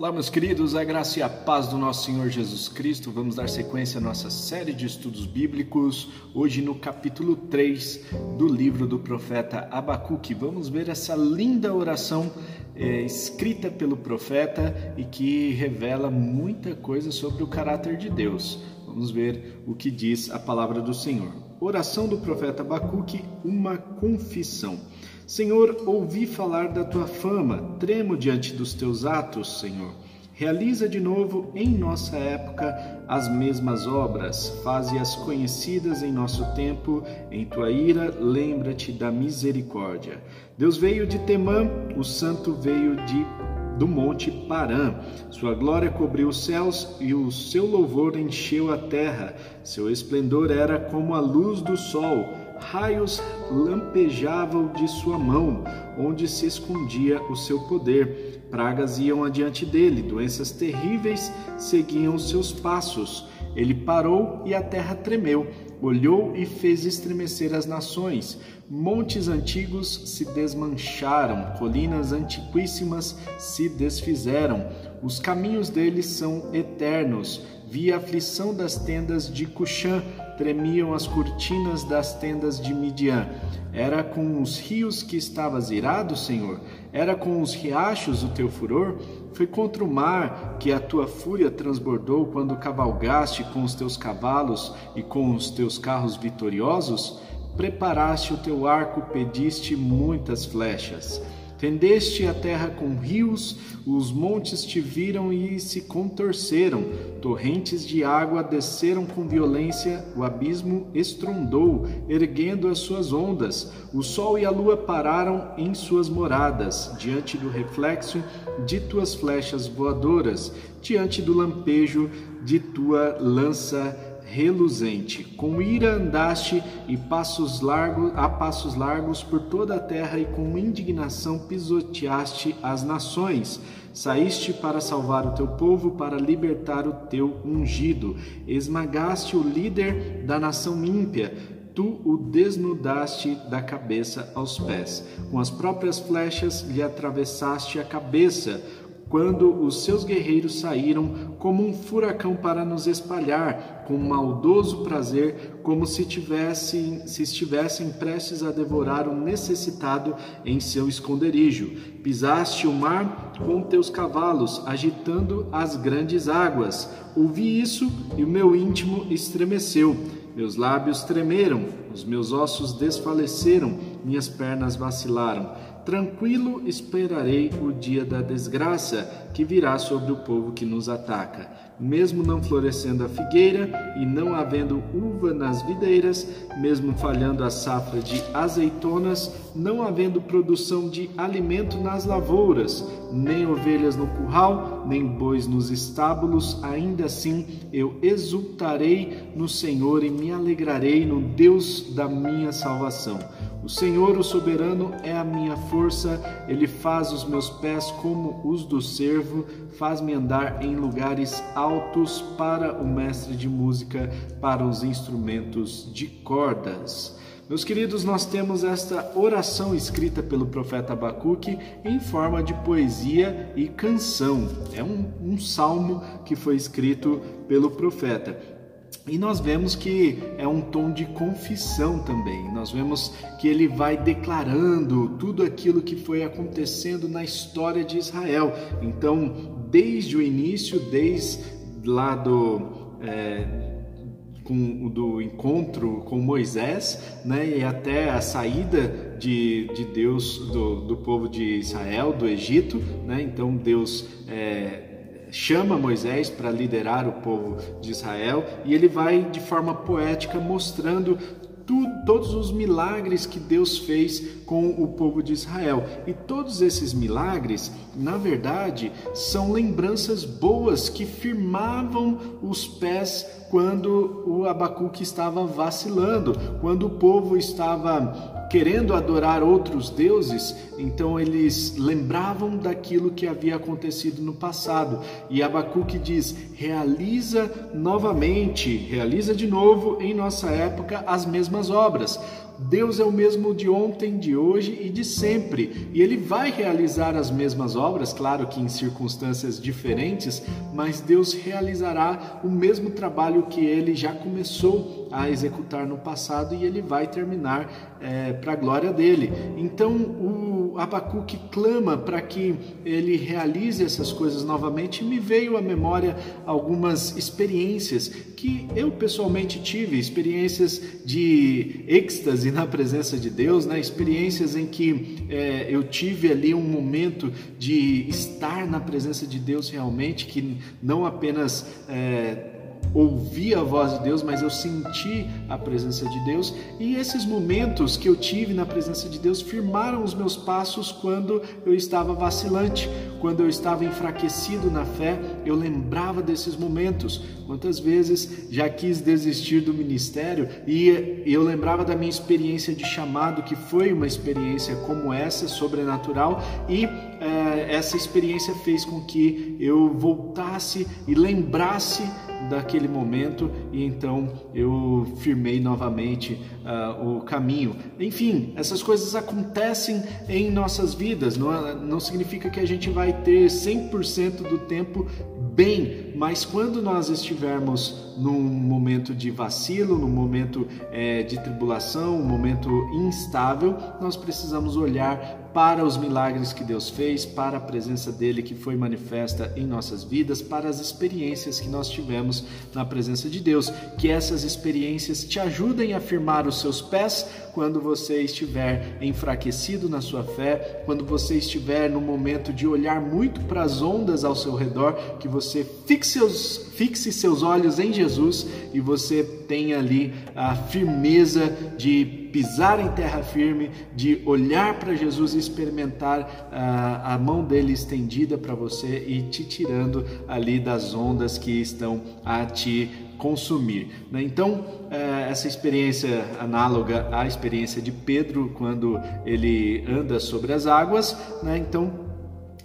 Olá, meus queridos, a graça e a paz do nosso Senhor Jesus Cristo. Vamos dar sequência à nossa série de estudos bíblicos, hoje no capítulo 3 do livro do profeta Abacuque. Vamos ver essa linda oração é, escrita pelo profeta e que revela muita coisa sobre o caráter de Deus. Vamos ver o que diz a palavra do Senhor. Oração do profeta Abacuque, uma confissão. Senhor, ouvi falar da tua fama, tremo diante dos teus atos, Senhor. Realiza de novo em nossa época as mesmas obras, faze-as conhecidas em nosso tempo, em tua ira, lembra-te da misericórdia. Deus veio de Temã, o santo veio de do monte Parã. Sua glória cobriu os céus e o seu louvor encheu a terra. Seu esplendor era como a luz do sol raios lampejavam de sua mão, onde se escondia o seu poder. Pragas iam adiante dele, doenças terríveis seguiam seus passos. Ele parou e a terra tremeu, olhou e fez estremecer as nações. Montes antigos se desmancharam, colinas antiquíssimas se desfizeram. Os caminhos deles são eternos. Vi a aflição das tendas de Cuxã, tremiam as cortinas das tendas de Midian. Era com os rios que estavas irado, Senhor? Era com os riachos o teu furor? Foi contra o mar que a tua fúria transbordou quando cavalgaste com os teus cavalos e com os teus carros vitoriosos? Preparaste o teu arco, pediste muitas flechas. Fendeste a terra com rios, os montes te viram e se contorceram, torrentes de água desceram com violência, o abismo estrondou, erguendo as suas ondas, o sol e a lua pararam em suas moradas, diante do reflexo de tuas flechas voadoras, diante do lampejo de tua lança reluzente. Com ira andaste e passos largos, a passos largos por toda a terra e com indignação pisoteaste as nações. Saíste para salvar o teu povo, para libertar o teu ungido. Esmagaste o líder da nação ímpia. Tu o desnudaste da cabeça aos pés. Com as próprias flechas lhe atravessaste a cabeça quando os seus guerreiros saíram como um furacão para nos espalhar, com maldoso prazer, como se, tivessem, se estivessem prestes a devorar o necessitado em seu esconderijo. Pisaste o mar com teus cavalos, agitando as grandes águas. Ouvi isso e o meu íntimo estremeceu. Meus lábios tremeram, os meus ossos desfaleceram, minhas pernas vacilaram. Tranquilo esperarei o dia da desgraça que virá sobre o povo que nos ataca. Mesmo não florescendo a figueira e não havendo uva nas videiras, mesmo falhando a safra de azeitonas, não havendo produção de alimento nas lavouras, nem ovelhas no curral, nem bois nos estábulos, ainda assim eu exultarei no Senhor e me alegrarei no Deus da minha salvação. O Senhor, o soberano, é a minha força, ele faz os meus pés como os do servo, faz-me andar em lugares altos para o mestre de música, para os instrumentos de cordas. Meus queridos, nós temos esta oração escrita pelo profeta Abacuque em forma de poesia e canção. É um, um salmo que foi escrito pelo profeta. E nós vemos que é um tom de confissão também. Nós vemos que ele vai declarando tudo aquilo que foi acontecendo na história de Israel. Então, desde o início, desde lá do. É, com, do encontro com Moisés, né, e até a saída de, de Deus do, do povo de Israel, do Egito, né, então Deus é, chama Moisés para liderar o povo de Israel e ele vai de forma poética mostrando todos os milagres que Deus fez com o povo de Israel. E todos esses milagres, na verdade, são lembranças boas que firmavam os pés quando o Abacuque estava vacilando, quando o povo estava querendo adorar outros deuses, então eles lembravam daquilo que havia acontecido no passado. E Abacuque diz: realiza novamente, realiza de novo em nossa época as mesmas obras. Deus é o mesmo de ontem, de hoje e de sempre. E Ele vai realizar as mesmas obras, claro que em circunstâncias diferentes, mas Deus realizará o mesmo trabalho que Ele já começou a executar no passado e Ele vai terminar é, para a glória dele. Então o Abacuque clama para que ele realize essas coisas novamente e me veio à memória algumas experiências que eu pessoalmente tive, experiências de êxtase na presença de Deus, né? experiências em que é, eu tive ali um momento de estar na presença de Deus realmente, que não apenas é, ouvi a voz de Deus, mas eu senti a presença de Deus. E esses momentos que eu tive na presença de Deus firmaram os meus passos quando eu estava vacilante, quando eu estava enfraquecido na fé. Eu lembrava desses momentos. Quantas vezes já quis desistir do ministério e eu lembrava da minha experiência de chamado, que foi uma experiência como essa, sobrenatural, e é, essa experiência fez com que eu voltasse e lembrasse daquele momento e então eu firmei novamente uh, o caminho. Enfim, essas coisas acontecem em nossas vidas, não, não significa que a gente vai ter 100% do tempo bem, mas quando nós estivermos num momento de vacilo, num momento é, de tribulação, um momento instável, nós precisamos olhar para os milagres que Deus fez, para a presença dele que foi manifesta em nossas vidas, para as experiências que nós tivemos na presença de Deus. Que essas experiências te ajudem a firmar os seus pés quando você estiver enfraquecido na sua fé, quando você estiver no momento de olhar muito para as ondas ao seu redor, que você fixe seus, fixe seus olhos em Jesus e você tenha ali a firmeza de pisar em terra firme, de olhar para Jesus e experimentar a, a mão dele estendida para você e te tirando ali das ondas que estão a te consumir. Né? Então, é, essa experiência análoga à experiência de Pedro quando ele anda sobre as águas, né? então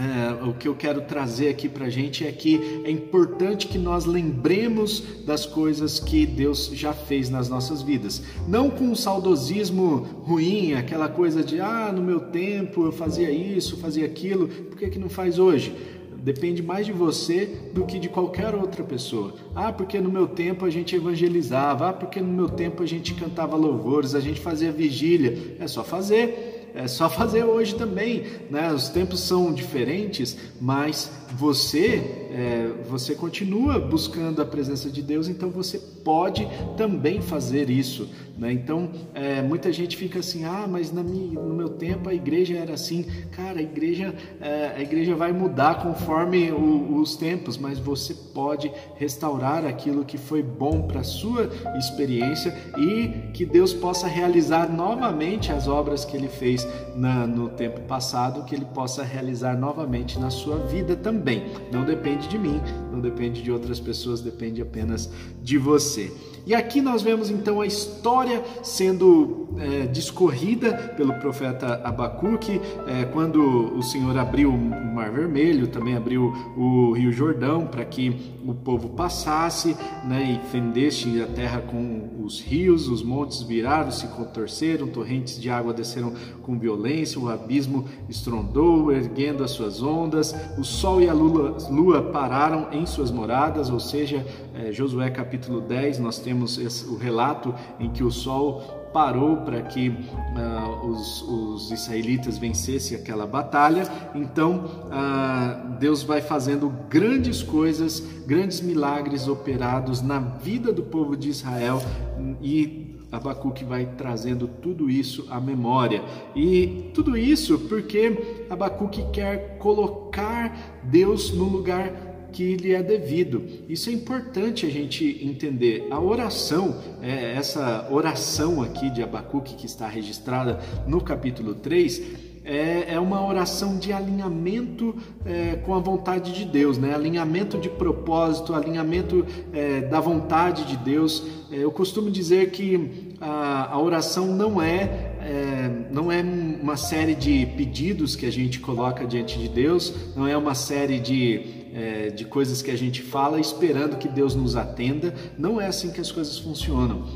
é, o que eu quero trazer aqui para a gente é que é importante que nós lembremos das coisas que Deus já fez nas nossas vidas. Não com um saudosismo ruim, aquela coisa de, ah, no meu tempo eu fazia isso, fazia aquilo, por que, que não faz hoje? depende mais de você do que de qualquer outra pessoa. Ah, porque no meu tempo a gente evangelizava, ah, porque no meu tempo a gente cantava louvores, a gente fazia vigília. É só fazer é só fazer hoje também, né? Os tempos são diferentes, mas você é, você continua buscando a presença de Deus, então você pode também fazer isso. Né? Então é, muita gente fica assim, ah, mas minha, no meu tempo a igreja era assim. Cara, a igreja é, a igreja vai mudar conforme o, os tempos, mas você pode restaurar aquilo que foi bom para sua experiência e que Deus possa realizar novamente as obras que Ele fez na, no tempo passado, que Ele possa realizar novamente na sua vida também. Não depende depende de mim, não depende de outras pessoas, depende apenas de você. E aqui nós vemos então a história sendo é, discorrida pelo profeta Abacuque, é, quando o Senhor abriu o Mar Vermelho, também abriu o Rio Jordão para que o povo passasse, né, e fendeste a terra com os rios, os montes viraram, se contorceram, torrentes de água desceram com violência, o abismo estrondou, erguendo as suas ondas, o sol e a lua, lua pararam em suas moradas, ou seja, é, Josué capítulo 10, nós temos esse, o relato em que o sol parou para que uh, os, os, israelitas vencessem aquela batalha. Então, uh, Deus vai fazendo grandes coisas, grandes milagres operados na vida do povo de Israel e Abacuque vai trazendo tudo isso à memória. E tudo isso porque Abacuque quer colocar Deus no lugar que lhe é devido. Isso é importante a gente entender. A oração, é, essa oração aqui de Abacuque que está registrada no capítulo 3, é, é uma oração de alinhamento é, com a vontade de Deus, né? alinhamento de propósito, alinhamento é, da vontade de Deus. É, eu costumo dizer que a, a oração não é, é, não é uma série de pedidos que a gente coloca diante de Deus, não é uma série de é, de coisas que a gente fala esperando que Deus nos atenda. Não é assim que as coisas funcionam.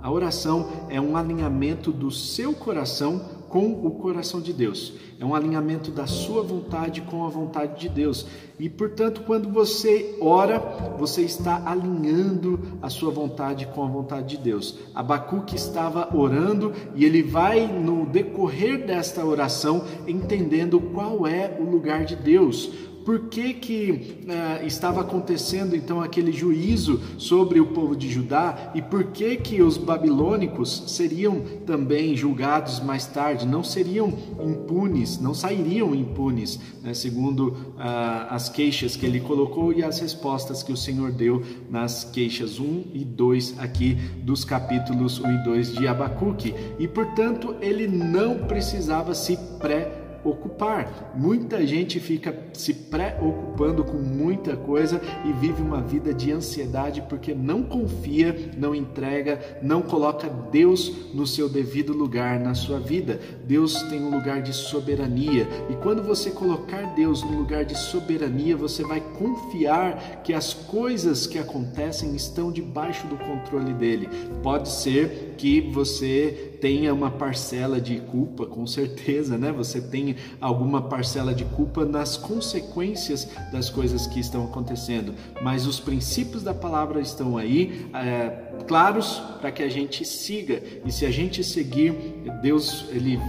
A oração é um alinhamento do seu coração com o coração de Deus. É um alinhamento da sua vontade com a vontade de Deus. E, portanto, quando você ora, você está alinhando a sua vontade com a vontade de Deus. Abacuque estava orando e ele vai, no decorrer desta oração, entendendo qual é o lugar de Deus por que, que uh, estava acontecendo então aquele juízo sobre o povo de Judá e por que, que os babilônicos seriam também julgados mais tarde, não seriam impunes, não sairiam impunes, né, segundo uh, as queixas que ele colocou e as respostas que o Senhor deu nas queixas 1 e 2 aqui dos capítulos 1 e 2 de Abacuque. E portanto ele não precisava se pré ocupar. Muita gente fica se preocupando com muita coisa e vive uma vida de ansiedade porque não confia, não entrega, não coloca Deus no seu devido lugar na sua vida. Deus tem um lugar de soberania e quando você colocar Deus no lugar de soberania, você vai confiar que as coisas que acontecem estão debaixo do controle dele. Pode ser que você tenha uma parcela de culpa, com certeza, né? Você tem alguma parcela de culpa nas consequências das coisas que estão acontecendo, mas os princípios da palavra estão aí, é, claros para que a gente siga. E se a gente seguir, Deus ele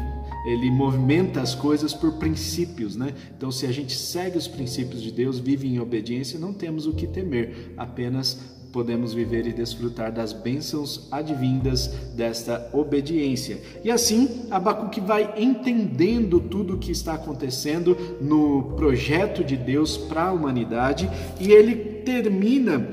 ele movimenta as coisas por princípios, né? Então, se a gente segue os princípios de Deus, vive em obediência, não temos o que temer, apenas podemos viver e desfrutar das bênçãos advindas desta obediência. E assim, Abacuque vai entendendo tudo o que está acontecendo no projeto de Deus para a humanidade e ele termina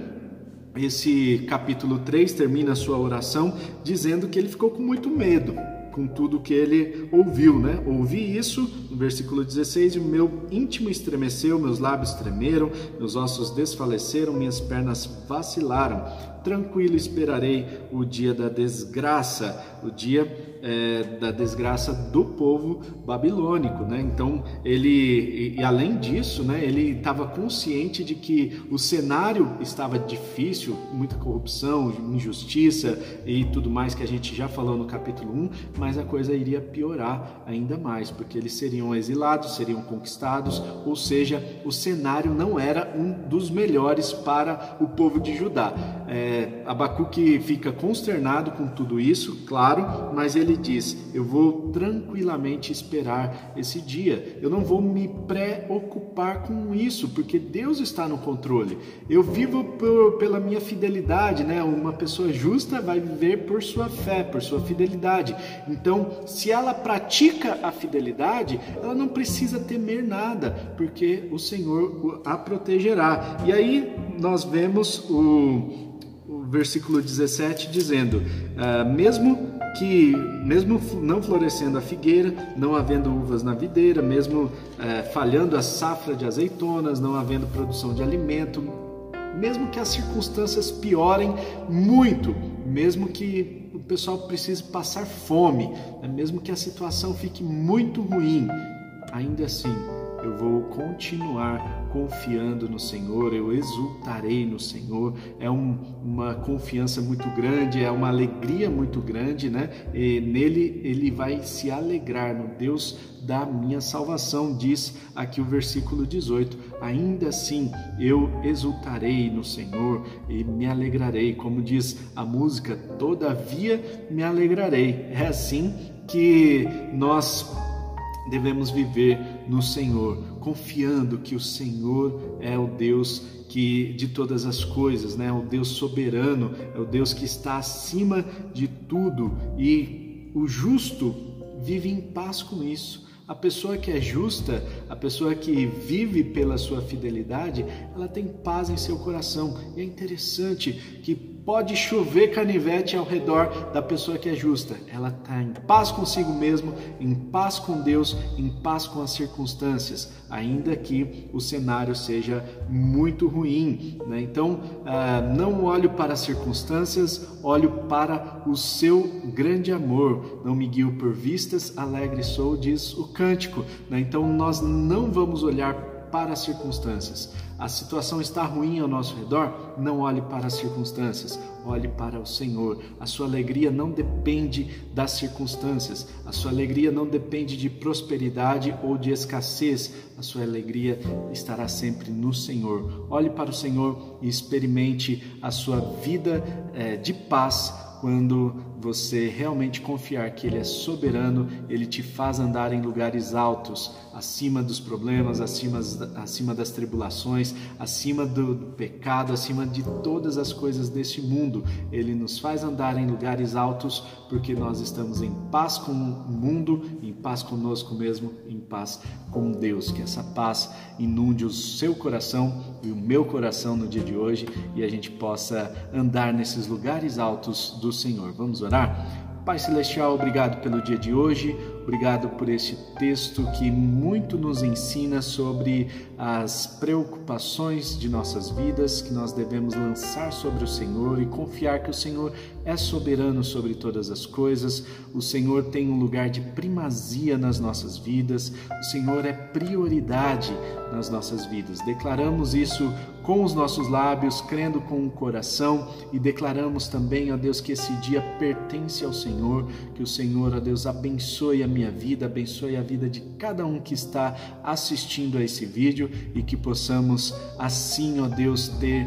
esse capítulo 3, termina a sua oração dizendo que ele ficou com muito medo com tudo que ele ouviu, né? Ouvi isso, no versículo 16, e o meu íntimo estremeceu, meus lábios tremeram, meus ossos desfaleceram, minhas pernas vacilaram. Tranquilo esperarei o dia da desgraça, o dia é, da desgraça do povo babilônico, né? Então ele e, e além disso, né? Ele estava consciente de que o cenário estava difícil, muita corrupção, injustiça e tudo mais que a gente já falou no capítulo 1, mas a coisa iria piorar ainda mais, porque eles seriam exilados, seriam conquistados, ou seja, o cenário não era um dos melhores para o povo de Judá. É, Abacuque fica consternado com tudo isso, claro, mas ele diz: Eu vou tranquilamente esperar esse dia, eu não vou me preocupar com isso, porque Deus está no controle. Eu vivo por, pela minha fidelidade, né? Uma pessoa justa vai viver por sua fé, por sua fidelidade. Então, se ela pratica a fidelidade, ela não precisa temer nada, porque o Senhor a protegerá. E aí nós vemos o versículo 17 dizendo: ah, mesmo que, mesmo não florescendo a figueira, não havendo uvas na videira, mesmo eh, falhando a safra de azeitonas, não havendo produção de alimento, mesmo que as circunstâncias piorem muito, mesmo que o pessoal precise passar fome, né, mesmo que a situação fique muito ruim, ainda assim eu vou continuar confiando no Senhor, eu exultarei no Senhor. É um, uma confiança muito grande, é uma alegria muito grande, né? E nele ele vai se alegrar no Deus da minha salvação, diz aqui o versículo 18. Ainda assim eu exultarei no Senhor e me alegrarei, como diz a música, todavia me alegrarei. É assim que nós devemos viver no Senhor, confiando que o Senhor é o Deus que de todas as coisas, né? O Deus soberano, é o Deus que está acima de tudo e o justo vive em paz com isso. A pessoa que é justa, a pessoa que vive pela sua fidelidade, ela tem paz em seu coração. E é interessante que pode chover canivete ao redor da pessoa que é justa. Ela está em paz consigo mesmo, em paz com Deus, em paz com as circunstâncias, ainda que o cenário seja muito ruim. Né? Então, ah, não olho para as circunstâncias, olho para o seu grande amor. Não me guio por vistas, alegre sou, diz o cântico. Né? Então, nós não vamos olhar para as circunstâncias A situação está ruim ao nosso redor? Não olhe para as circunstâncias, olhe para o Senhor. A sua alegria não depende das circunstâncias, a sua alegria não depende de prosperidade ou de escassez, a sua alegria estará sempre no Senhor. Olhe para o Senhor e experimente a sua vida é, de paz quando você realmente confiar que Ele é soberano, Ele te faz andar em lugares altos, acima dos problemas, acima, acima das tribulações, acima do, do pecado, acima de todas as coisas deste mundo. Ele nos faz andar em lugares altos porque nós estamos em paz com o mundo, em paz conosco mesmo, em paz com Deus. Que essa paz inunde o seu coração e o meu coração no dia de hoje e a gente possa andar nesses lugares altos do Senhor. Vamos orar? Pai Celestial, obrigado pelo dia de hoje, obrigado por este texto que muito nos ensina sobre as preocupações de nossas vidas que nós devemos lançar sobre o Senhor e confiar que o Senhor é soberano sobre todas as coisas, o Senhor tem um lugar de primazia nas nossas vidas, o Senhor é prioridade nas nossas vidas. Declaramos isso com os nossos lábios, crendo com o coração e declaramos também, ó Deus, que esse dia pertence ao Senhor, que o Senhor, ó Deus, abençoe a minha vida, abençoe a vida de cada um que está assistindo a esse vídeo e que possamos assim, ó Deus, ter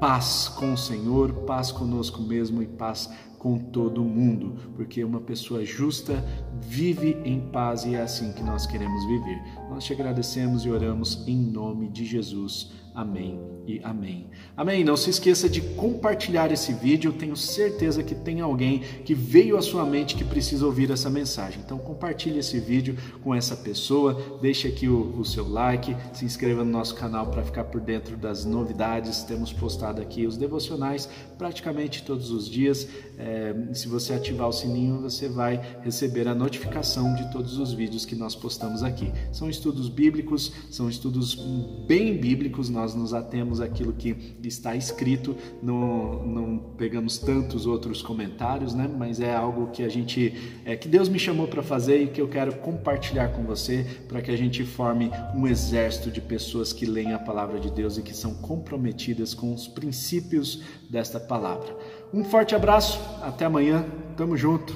paz com o Senhor, paz conosco mesmo e paz com todo mundo, porque uma pessoa justa vive em paz e é assim que nós queremos viver. Nós te agradecemos e oramos em nome de Jesus. Amém e amém. Amém. Não se esqueça de compartilhar esse vídeo. Eu tenho certeza que tem alguém que veio à sua mente que precisa ouvir essa mensagem. Então compartilhe esse vídeo com essa pessoa. Deixe aqui o, o seu like, se inscreva no nosso canal para ficar por dentro das novidades. Temos postado aqui os devocionais praticamente todos os dias. É, se você ativar o sininho, você vai receber a notificação de todos os vídeos que nós postamos aqui. São estudos bíblicos, são estudos bem bíblicos. Nós nós nos atemos àquilo que está escrito, não, não pegamos tantos outros comentários, né? Mas é algo que a gente, é, que Deus me chamou para fazer e que eu quero compartilhar com você para que a gente forme um exército de pessoas que leem a palavra de Deus e que são comprometidas com os princípios desta palavra. Um forte abraço, até amanhã, tamo junto,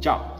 tchau.